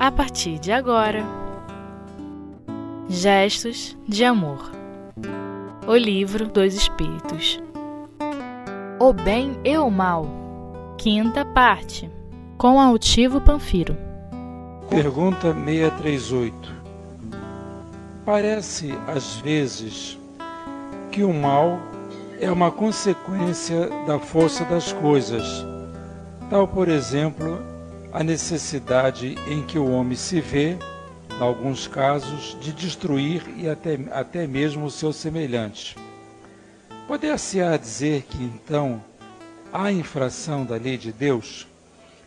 a partir de agora. Gestos de Amor. O Livro dos Espíritos. O Bem e o Mal. Quinta parte. Com Altivo Panfiro. Pergunta 638 Parece, às vezes, que o mal é uma consequência da força das coisas, tal, por exemplo, a necessidade em que o homem se vê, em alguns casos, de destruir e até, até mesmo o seu semelhante. Poder-se-á dizer que, então, há infração da lei de Deus?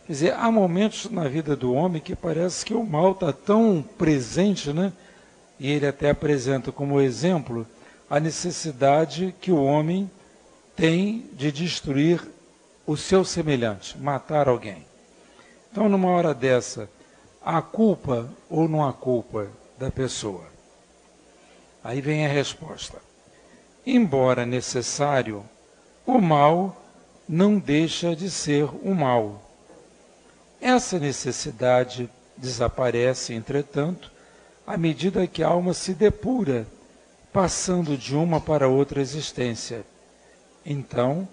Quer dizer, há momentos na vida do homem que parece que o mal está tão presente, né? E ele até apresenta como exemplo a necessidade que o homem tem de destruir o seu semelhante, matar alguém. Então, numa hora dessa, há culpa ou não há culpa da pessoa? Aí vem a resposta. Embora necessário, o mal não deixa de ser o mal. Essa necessidade desaparece, entretanto, à medida que a alma se depura, passando de uma para outra existência. Então,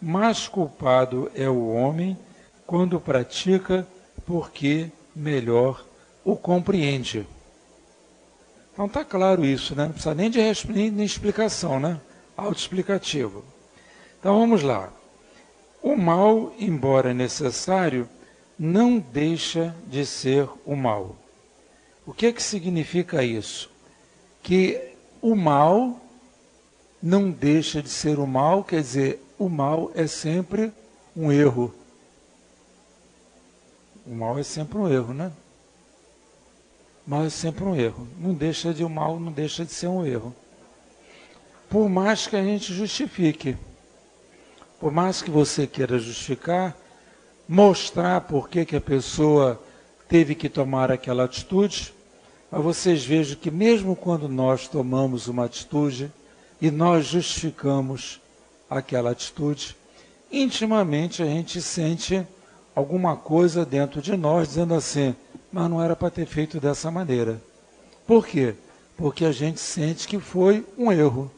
mais culpado é o homem quando pratica, porque melhor o compreende. Então está claro isso, né? Não precisa nem de, nem de explicação, né? Autoexplicativo. Então vamos lá. O mal, embora necessário, não deixa de ser o mal. O que, é que significa isso? Que o mal não deixa de ser o mal, quer dizer, o mal é sempre um erro. O mal é sempre um erro, né? O mal é sempre um erro. Não deixa de o mal, não deixa de ser um erro. Por mais que a gente justifique, por mais que você queira justificar, mostrar por que, que a pessoa teve que tomar aquela atitude, mas vocês vejam que mesmo quando nós tomamos uma atitude e nós justificamos aquela atitude, intimamente a gente sente alguma coisa dentro de nós dizendo assim, mas não era para ter feito dessa maneira. Por quê? Porque a gente sente que foi um erro.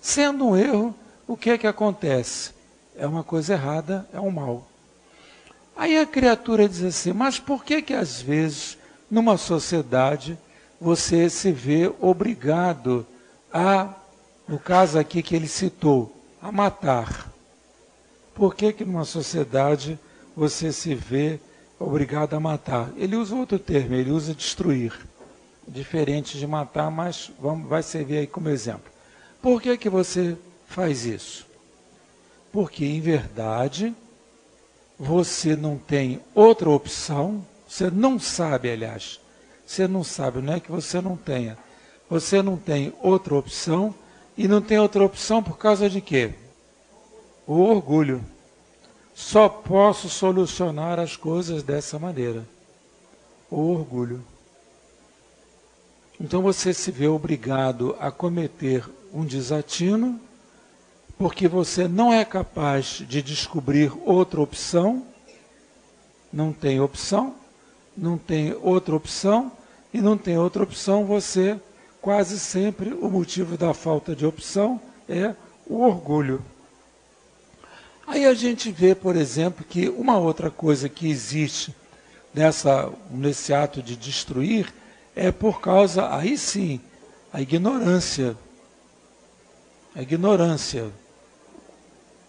Sendo um erro, o que é que acontece? É uma coisa errada, é um mal. Aí a criatura diz assim, mas por que que às vezes numa sociedade você se vê obrigado a, no caso aqui que ele citou, a matar? Por que que numa sociedade você se vê obrigado a matar. Ele usa outro termo, ele usa destruir. Diferente de matar, mas vamos, vai servir aí como exemplo. Por que, que você faz isso? Porque, em verdade, você não tem outra opção, você não sabe, aliás, você não sabe, não é que você não tenha. Você não tem outra opção e não tem outra opção por causa de quê? O orgulho. Só posso solucionar as coisas dessa maneira. O orgulho. Então você se vê obrigado a cometer um desatino, porque você não é capaz de descobrir outra opção, não tem opção, não tem outra opção, e não tem outra opção, você quase sempre o motivo da falta de opção é o orgulho. Aí a gente vê, por exemplo, que uma outra coisa que existe nessa, nesse ato de destruir é por causa, aí sim, a ignorância. A ignorância.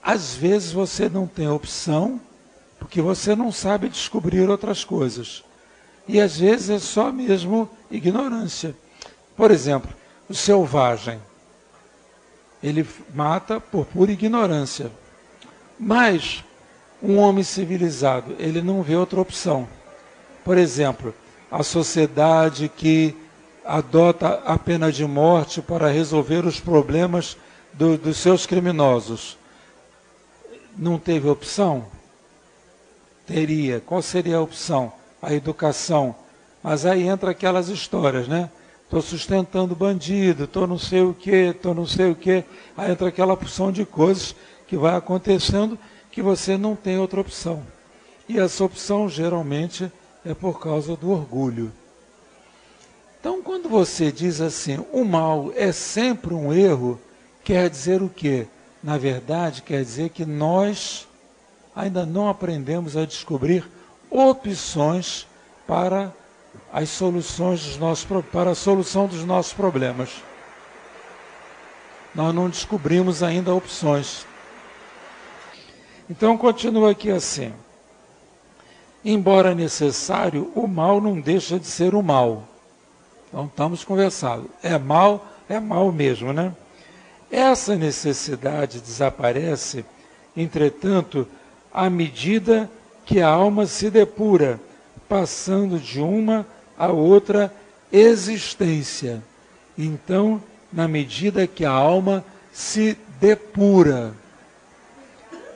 Às vezes você não tem opção, porque você não sabe descobrir outras coisas. E às vezes é só mesmo ignorância. Por exemplo, o selvagem. Ele mata por pura ignorância. Mas um homem civilizado, ele não vê outra opção. Por exemplo, a sociedade que adota a pena de morte para resolver os problemas do, dos seus criminosos. Não teve opção? Teria. Qual seria a opção? A educação. Mas aí entra aquelas histórias, né? Estou sustentando bandido, estou não sei o que, estou não sei o que. Aí entra aquela porção de coisas que vai acontecendo que você não tem outra opção. E essa opção geralmente é por causa do orgulho. Então, quando você diz assim, o mal é sempre um erro, quer dizer o quê? Na verdade, quer dizer que nós ainda não aprendemos a descobrir opções para as soluções dos nossos para a solução dos nossos problemas. Nós não descobrimos ainda opções. Então continua aqui assim. Embora necessário, o mal não deixa de ser o mal. Então estamos conversando. É mal, é mal mesmo, né? Essa necessidade desaparece, entretanto, à medida que a alma se depura, passando de uma a outra existência. Então, na medida que a alma se depura,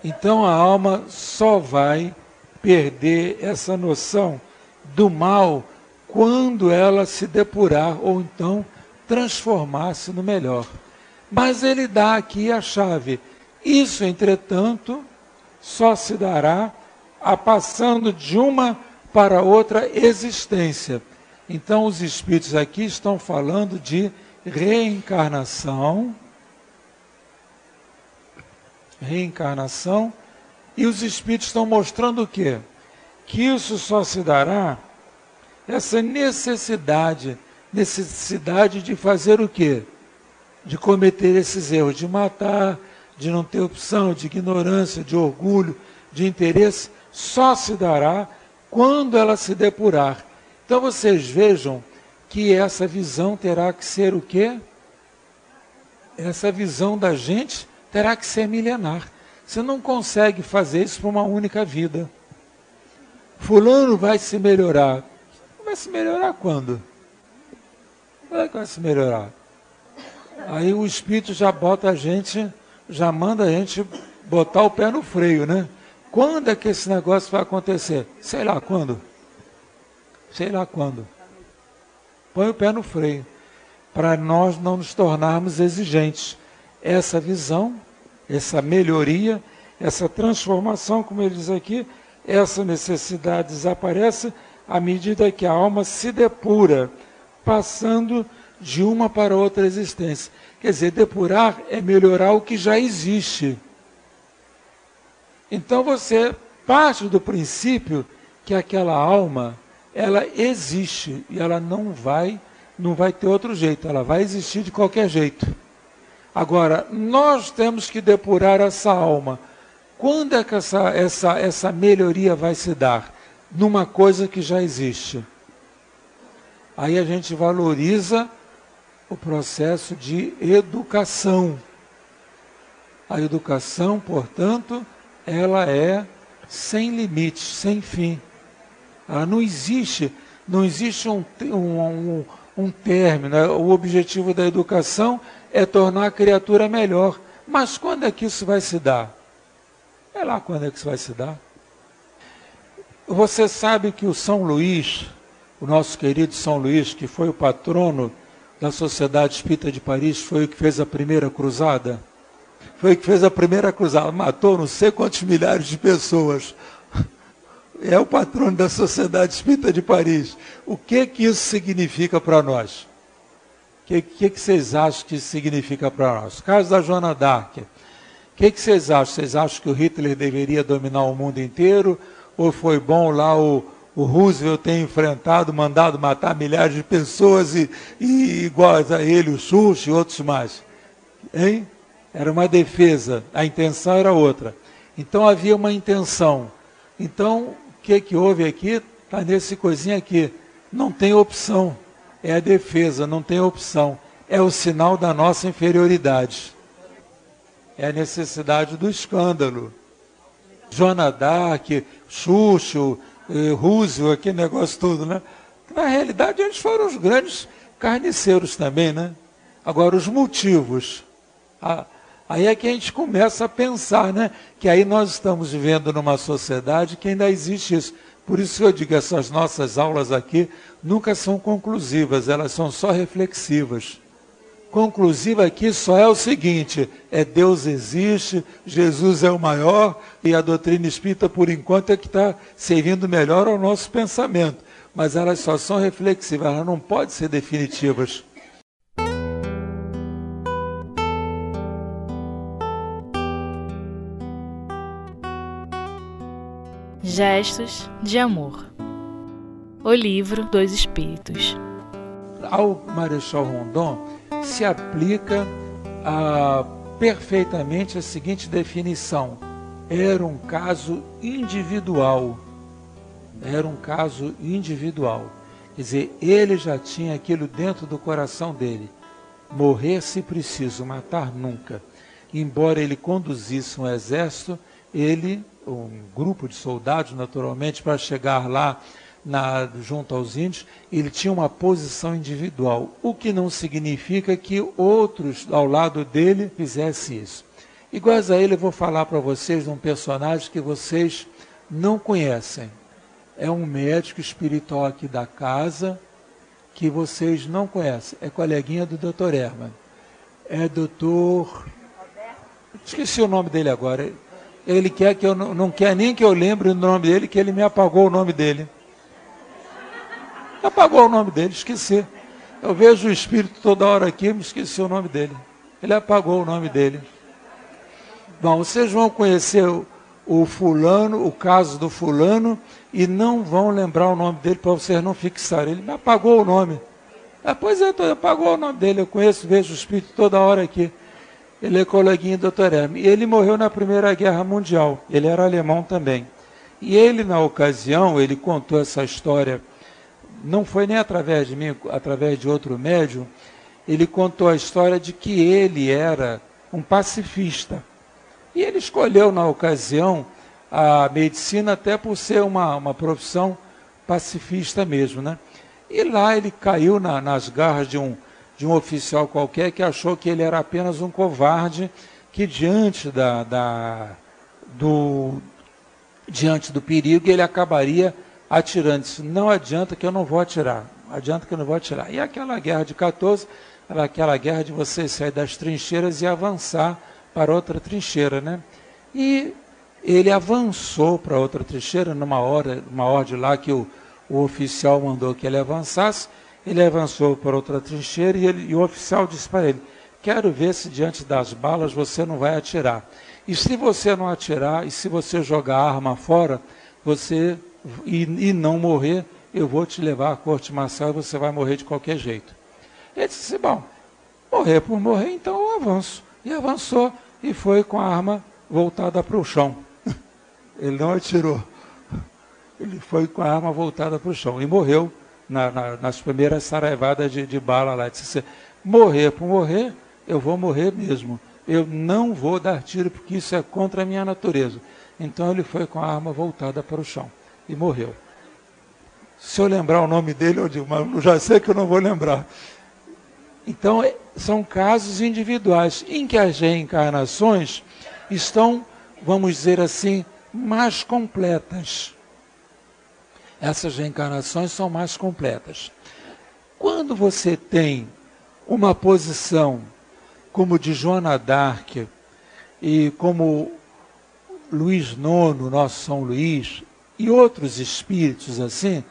então a alma só vai perder essa noção do mal quando ela se depurar ou então transformar-se no melhor. Mas ele dá aqui a chave. Isso, entretanto, só se dará a passando de uma para outra existência. Então, os espíritos aqui estão falando de reencarnação. Reencarnação. E os espíritos estão mostrando o quê? Que isso só se dará essa necessidade, necessidade de fazer o quê? De cometer esses erros, de matar, de não ter opção, de ignorância, de orgulho, de interesse, só se dará quando ela se depurar. Então vocês vejam que essa visão terá que ser o quê? Essa visão da gente terá que ser milenar. Você não consegue fazer isso para uma única vida. Fulano vai se melhorar. Vai se melhorar quando? Quando é que vai se melhorar? Aí o Espírito já bota a gente, já manda a gente botar o pé no freio, né? Quando é que esse negócio vai acontecer? Sei lá quando. Sei lá quando. Põe o pé no freio. Para nós não nos tornarmos exigentes. Essa visão, essa melhoria, essa transformação, como ele diz aqui, essa necessidade desaparece à medida que a alma se depura, passando de uma para outra existência. Quer dizer, depurar é melhorar o que já existe. Então você parte do princípio que aquela alma, ela existe e ela não vai, não vai ter outro jeito, ela vai existir de qualquer jeito. Agora, nós temos que depurar essa alma. Quando é que essa, essa, essa melhoria vai se dar? numa coisa que já existe. Aí a gente valoriza o processo de educação. A educação, portanto, ela é sem limites, sem fim. Ela não existe, não existe um, um, um, um término. Né? O objetivo da educação é tornar a criatura melhor. Mas quando é que isso vai se dar? É lá quando é que isso vai se dar. Você sabe que o São Luís, o nosso querido São Luís, que foi o patrono da Sociedade Espírita de Paris, foi o que fez a primeira cruzada? Foi o que fez a primeira cruzada, matou não sei quantos milhares de pessoas. É o patrono da Sociedade Espírita de Paris. O que que isso significa para nós? O que, que, que vocês acham que isso significa para nós? caso da Joana d'Arc. O que, que vocês acham? Vocês acham que o Hitler deveria dominar o mundo inteiro? ou foi bom lá o, o Roosevelt ter enfrentado, mandado matar milhares de pessoas e, e iguais a ele, o Xuxa e outros mais. Hein? Era uma defesa, a intenção era outra. Então havia uma intenção. Então, o que, que houve aqui? Está nesse coisinha aqui. Não tem opção. É a defesa, não tem opção. É o sinal da nossa inferioridade. É a necessidade do escândalo. Joana Dark, Xuxo, eh, Roosevelt, aquele negócio todo, né? Na realidade, eles foram os grandes carniceiros também, né? Agora, os motivos. aí é que a gente começa a pensar, né? Que aí nós estamos vivendo numa sociedade que ainda existe isso. Por isso eu digo, essas nossas aulas aqui nunca são conclusivas, elas são só reflexivas. conclusiva aqui só é o seguinte: é Deus existe, Jesus é o maior e a doutrina espírita, por enquanto, é que está servindo melhor ao nosso pensamento. Mas elas só são reflexivas, elas não podem ser definitivas. Gestos de Amor O Livro dos Espíritos Ao Marechal Rondon se aplica a, perfeitamente a seguinte definição: era um caso individual. Era um caso individual. Quer dizer, ele já tinha aquilo dentro do coração dele. Morrer se preciso, matar nunca. Embora ele conduzisse um exército, ele, um grupo de soldados, naturalmente, para chegar lá na, junto aos índios, ele tinha uma posição individual, o que não significa que outros ao lado dele fizessem isso. Iguais a ele, eu vou falar para vocês de um personagem que vocês não conhecem. É um médico espiritual aqui da casa que vocês não conhecem. É coleguinha do Dr. Herman. É doutor. Esqueci o nome dele agora. Ele quer que eu não, não quer nem que eu lembre o nome dele, que ele me apagou o nome dele. Apagou o nome dele, esqueci. Eu vejo o Espírito toda hora aqui, me esqueci o nome dele. Ele apagou o nome dele. Bom, vocês vão conhecer o, o fulano, o caso do fulano, e não vão lembrar o nome dele para vocês não fixarem. Ele me apagou o nome. Ah, pois é, apagou o nome dele. Eu conheço, vejo o Espírito toda hora aqui. Ele é coleguinha do Dr. Hermes. Ele morreu na Primeira Guerra Mundial. Ele era alemão também. E ele, na ocasião, ele contou essa história não foi nem através de mim, através de outro médium, ele contou a história de que ele era um pacifista. E ele escolheu, na ocasião, a medicina até por ser uma, uma profissão pacifista mesmo. Né? E lá ele caiu na, nas garras de um, de um oficial qualquer que achou que ele era apenas um covarde, que diante, da, da do, diante do perigo ele acabaria atirando. Disse, não adianta que eu não vou atirar. Adianta que eu não vou atirar. E aquela guerra de 14 era aquela guerra de você sair das trincheiras e avançar para outra trincheira, né? E ele avançou para outra trincheira numa hora, uma ordem lá que o, o oficial mandou que ele avançasse. Ele avançou para outra trincheira e, ele, e o oficial disse para ele: Quero ver se diante das balas você não vai atirar. E se você não atirar, e se você jogar a arma fora, você e, e não morrer, eu vou te levar à corte marcial e você vai morrer de qualquer jeito. Ele disse: Bom, morrer por morrer, então eu avanço. E avançou e foi com a arma voltada para o chão. Ele não atirou. Ele foi com a arma voltada para o chão e morreu na, na, nas primeiras saraivadas de, de bala lá. Disse: Morrer por morrer, eu vou morrer mesmo. Eu não vou dar tiro porque isso é contra a minha natureza. Então ele foi com a arma voltada para o chão e morreu. Se eu lembrar o nome dele, eu digo, mas já sei que eu não vou lembrar. Então, é, são casos individuais em que as reencarnações estão, vamos dizer assim, mais completas. Essas reencarnações são mais completas. Quando você tem uma posição como de Joana d'Arc e como Luís IX, nosso São Luís, e outros espíritos assim,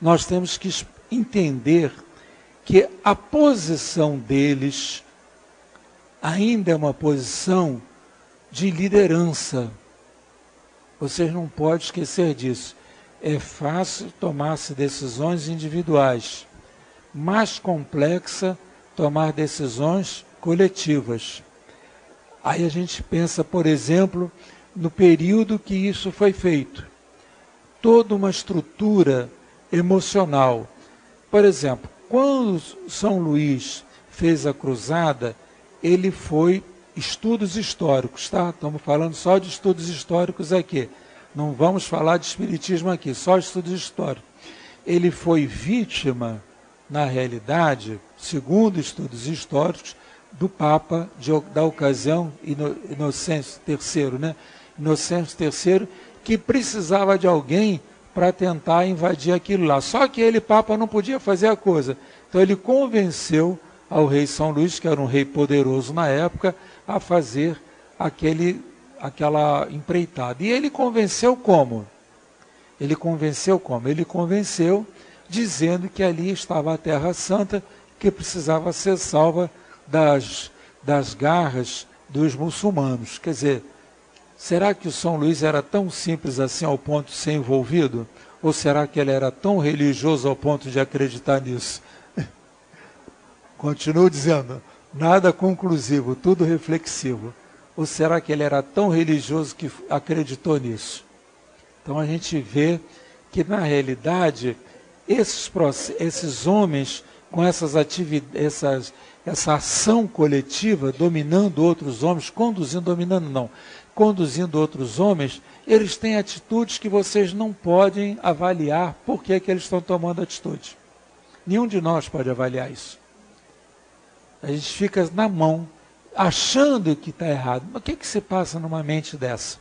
nós temos que entender que a posição deles ainda é uma posição de liderança. Vocês não podem esquecer disso. É fácil tomar-se decisões individuais, mais complexa tomar decisões coletivas. Aí a gente pensa, por exemplo, no período que isso foi feito toda uma estrutura emocional. Por exemplo, quando São Luís fez a cruzada, ele foi estudos históricos, tá? Estamos falando só de estudos históricos aqui. Não vamos falar de espiritismo aqui, só estudos históricos. Ele foi vítima, na realidade, segundo estudos históricos, do Papa de, da ocasião, Inocêncio III, né? Inocêncio III, que precisava de alguém para tentar invadir aquilo lá. Só que ele, Papa, não podia fazer a coisa. Então ele convenceu ao rei São Luís, que era um rei poderoso na época, a fazer aquele, aquela empreitada. E ele convenceu como? Ele convenceu como? Ele convenceu dizendo que ali estava a Terra Santa, que precisava ser salva das, das garras dos muçulmanos. Quer dizer, será que o São Luís era tão simples assim ao ponto de ser envolvido? Ou será que ele era tão religioso ao ponto de acreditar nisso? Continuo dizendo, nada conclusivo, tudo reflexivo. Ou será que ele era tão religioso que acreditou nisso? Então a gente vê que na realidade esses, esses homens com essas essas, essa ação coletiva, dominando outros homens, conduzindo, dominando não, conduzindo outros homens, eles têm atitudes que vocês não podem avaliar por que, que eles estão tomando atitude. Nenhum de nós pode avaliar isso. A gente fica na mão, achando que está errado. Mas o que, que se passa numa mente dessa?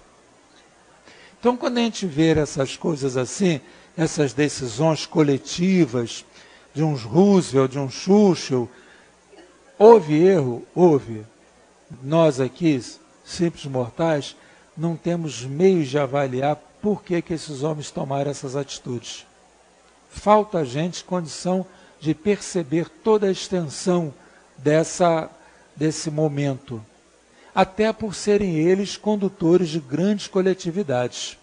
Então, quando a gente vê essas coisas assim, essas decisões coletivas, de uns Roosevelt, de um Churchill, houve erro? Houve. Nós aqui, simples mortais, não temos meios de avaliar por que, que esses homens tomaram essas atitudes. Falta a gente condição de perceber toda a extensão dessa, desse momento, até por serem eles condutores de grandes coletividades.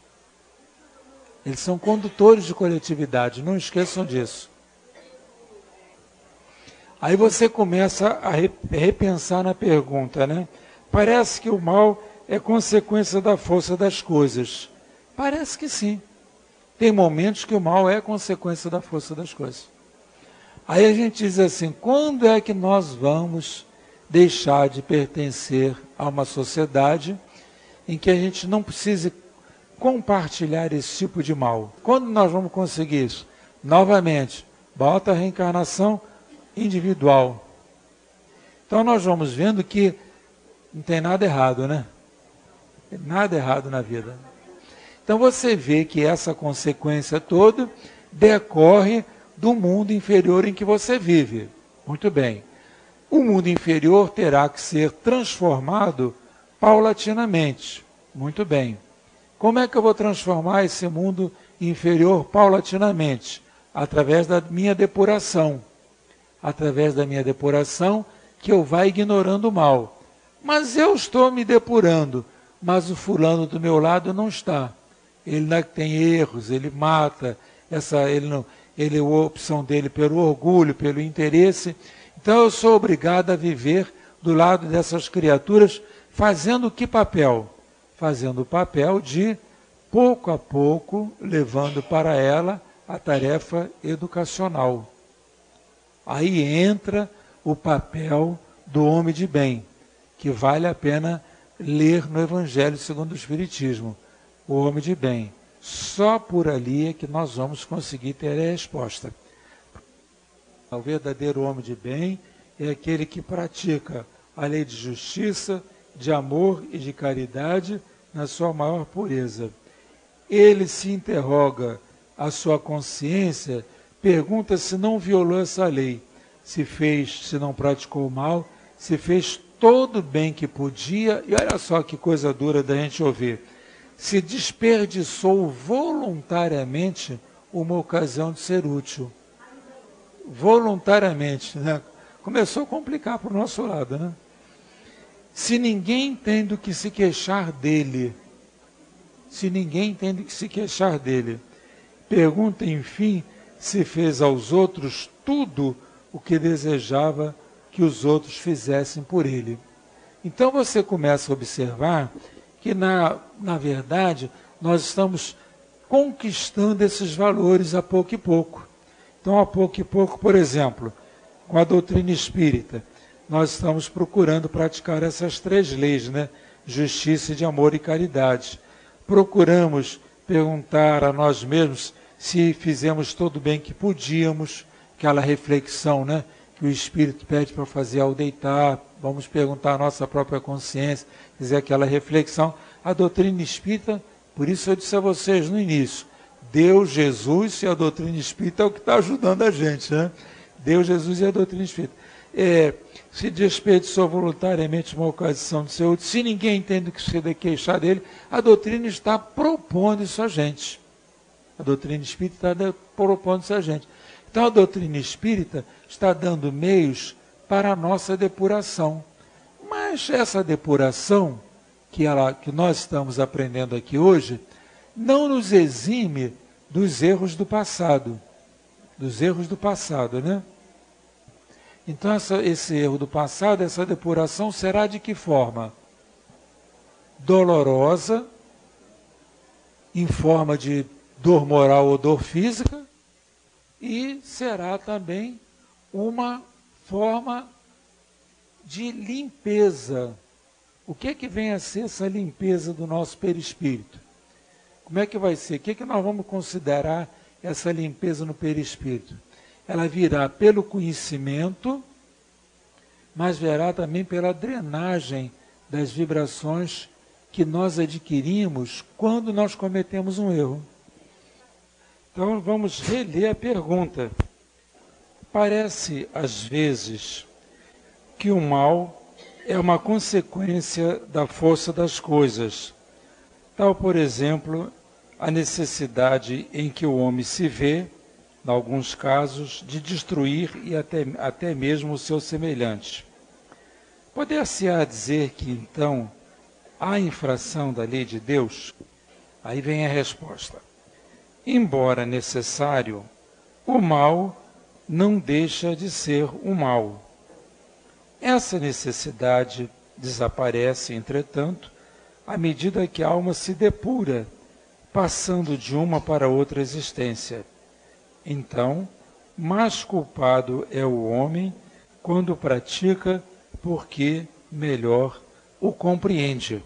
Eles são condutores de coletividade, não esqueçam disso. Aí você começa a repensar na pergunta, né? Parece que o mal é consequência da força das coisas. Parece que sim. Tem momentos que o mal é consequência da força das coisas. Aí a gente diz assim: quando é que nós vamos deixar de pertencer a uma sociedade em que a gente não precise compartilhar esse tipo de mal? Quando nós vamos conseguir isso? Novamente, bota a reencarnação individual. Então nós vamos vendo que não tem nada errado, né? Nada errado na vida. Então você vê que essa consequência toda decorre do mundo inferior em que você vive. Muito bem. O mundo inferior terá que ser transformado paulatinamente. Muito bem. Como é que eu vou transformar esse mundo inferior paulatinamente? Através da minha depuração. Através da minha depuração, que eu vá ignorando o mal. Mas eu estou me depurando, mas o fulano do meu lado não está. Ele tem erros, ele mata, essa, ele não, ele a opção dele pelo orgulho, pelo interesse. Então eu sou obrigado a viver do lado dessas criaturas, fazendo que papel? Fazendo o papel de, pouco a pouco, levando para ela a tarefa educacional. Aí entra o papel do homem de bem, que vale a pena ler no Evangelho segundo o Espiritismo. O homem de bem só por ali é que nós vamos conseguir ter a resposta. O verdadeiro homem de bem é aquele que pratica a lei de justiça, de amor e de caridade na sua maior pureza. Ele se interroga a sua consciência, pergunta se não violou essa lei, se fez, se não praticou mal, se fez todo o bem que podia, e olha só que coisa dura da gente ouvir se desperdiçou voluntariamente uma ocasião de ser útil. Voluntariamente, né? Começou a complicar para o nosso lado, né? Se ninguém tem do que se queixar dele, se ninguém tem do que se queixar dele, pergunta, enfim, se fez aos outros tudo o que desejava que os outros fizessem por ele. Então você começa a observar que, na, na verdade, nós estamos conquistando esses valores a pouco e pouco. Então, a pouco e pouco, por exemplo, com a doutrina espírita, nós estamos procurando praticar essas três leis, né? Justiça, de amor e caridade. Procuramos perguntar a nós mesmos se fizemos todo o bem que podíamos, aquela reflexão, né? Que o Espírito pede para fazer ao deitar, vamos perguntar à nossa própria consciência, dizer aquela reflexão. A doutrina espírita, por isso eu disse a vocês no início, Deus, Jesus e a doutrina espírita é o que está ajudando a gente, né? Deus, Jesus e a doutrina espírita. é, se desperdiçou voluntariamente uma ocasião de ser útil, se ninguém tem do que se queixar dele, a doutrina está propondo isso a gente. A doutrina espírita está propondo isso a gente. Então a doutrina espírita está dando meios para a nossa depuração. Mas essa depuração que, ela, que nós estamos aprendendo aqui hoje não nos exime dos erros do passado. Dos erros do passado, né? Então, essa, esse erro do passado, essa depuração será de que forma? Dolorosa, em forma de dor moral ou dor física, e será também uma forma de limpeza. O que é que vem a ser essa limpeza do nosso perispírito? Como é que vai ser? O que é que nós vamos considerar essa limpeza no perispírito? Ela virá pelo conhecimento, mas virá também pela drenagem das vibrações que nós adquirimos quando nós cometemos um erro. Então vamos reler a pergunta. Parece, às vezes, que o mal é uma consequência da força das coisas. Tal, por exemplo, a necessidade em que o homem se vê, em alguns casos, de destruir e até, até mesmo o seu semelhante. Poder-se-á dizer que, então, há infração da lei de Deus? Aí vem a resposta. Embora necessário, o mal não deixa de ser o mal. Essa necessidade desaparece, entretanto, à medida que a alma se depura, passando de uma para outra existência. Então, mais culpado é o homem quando pratica, porque melhor o compreende.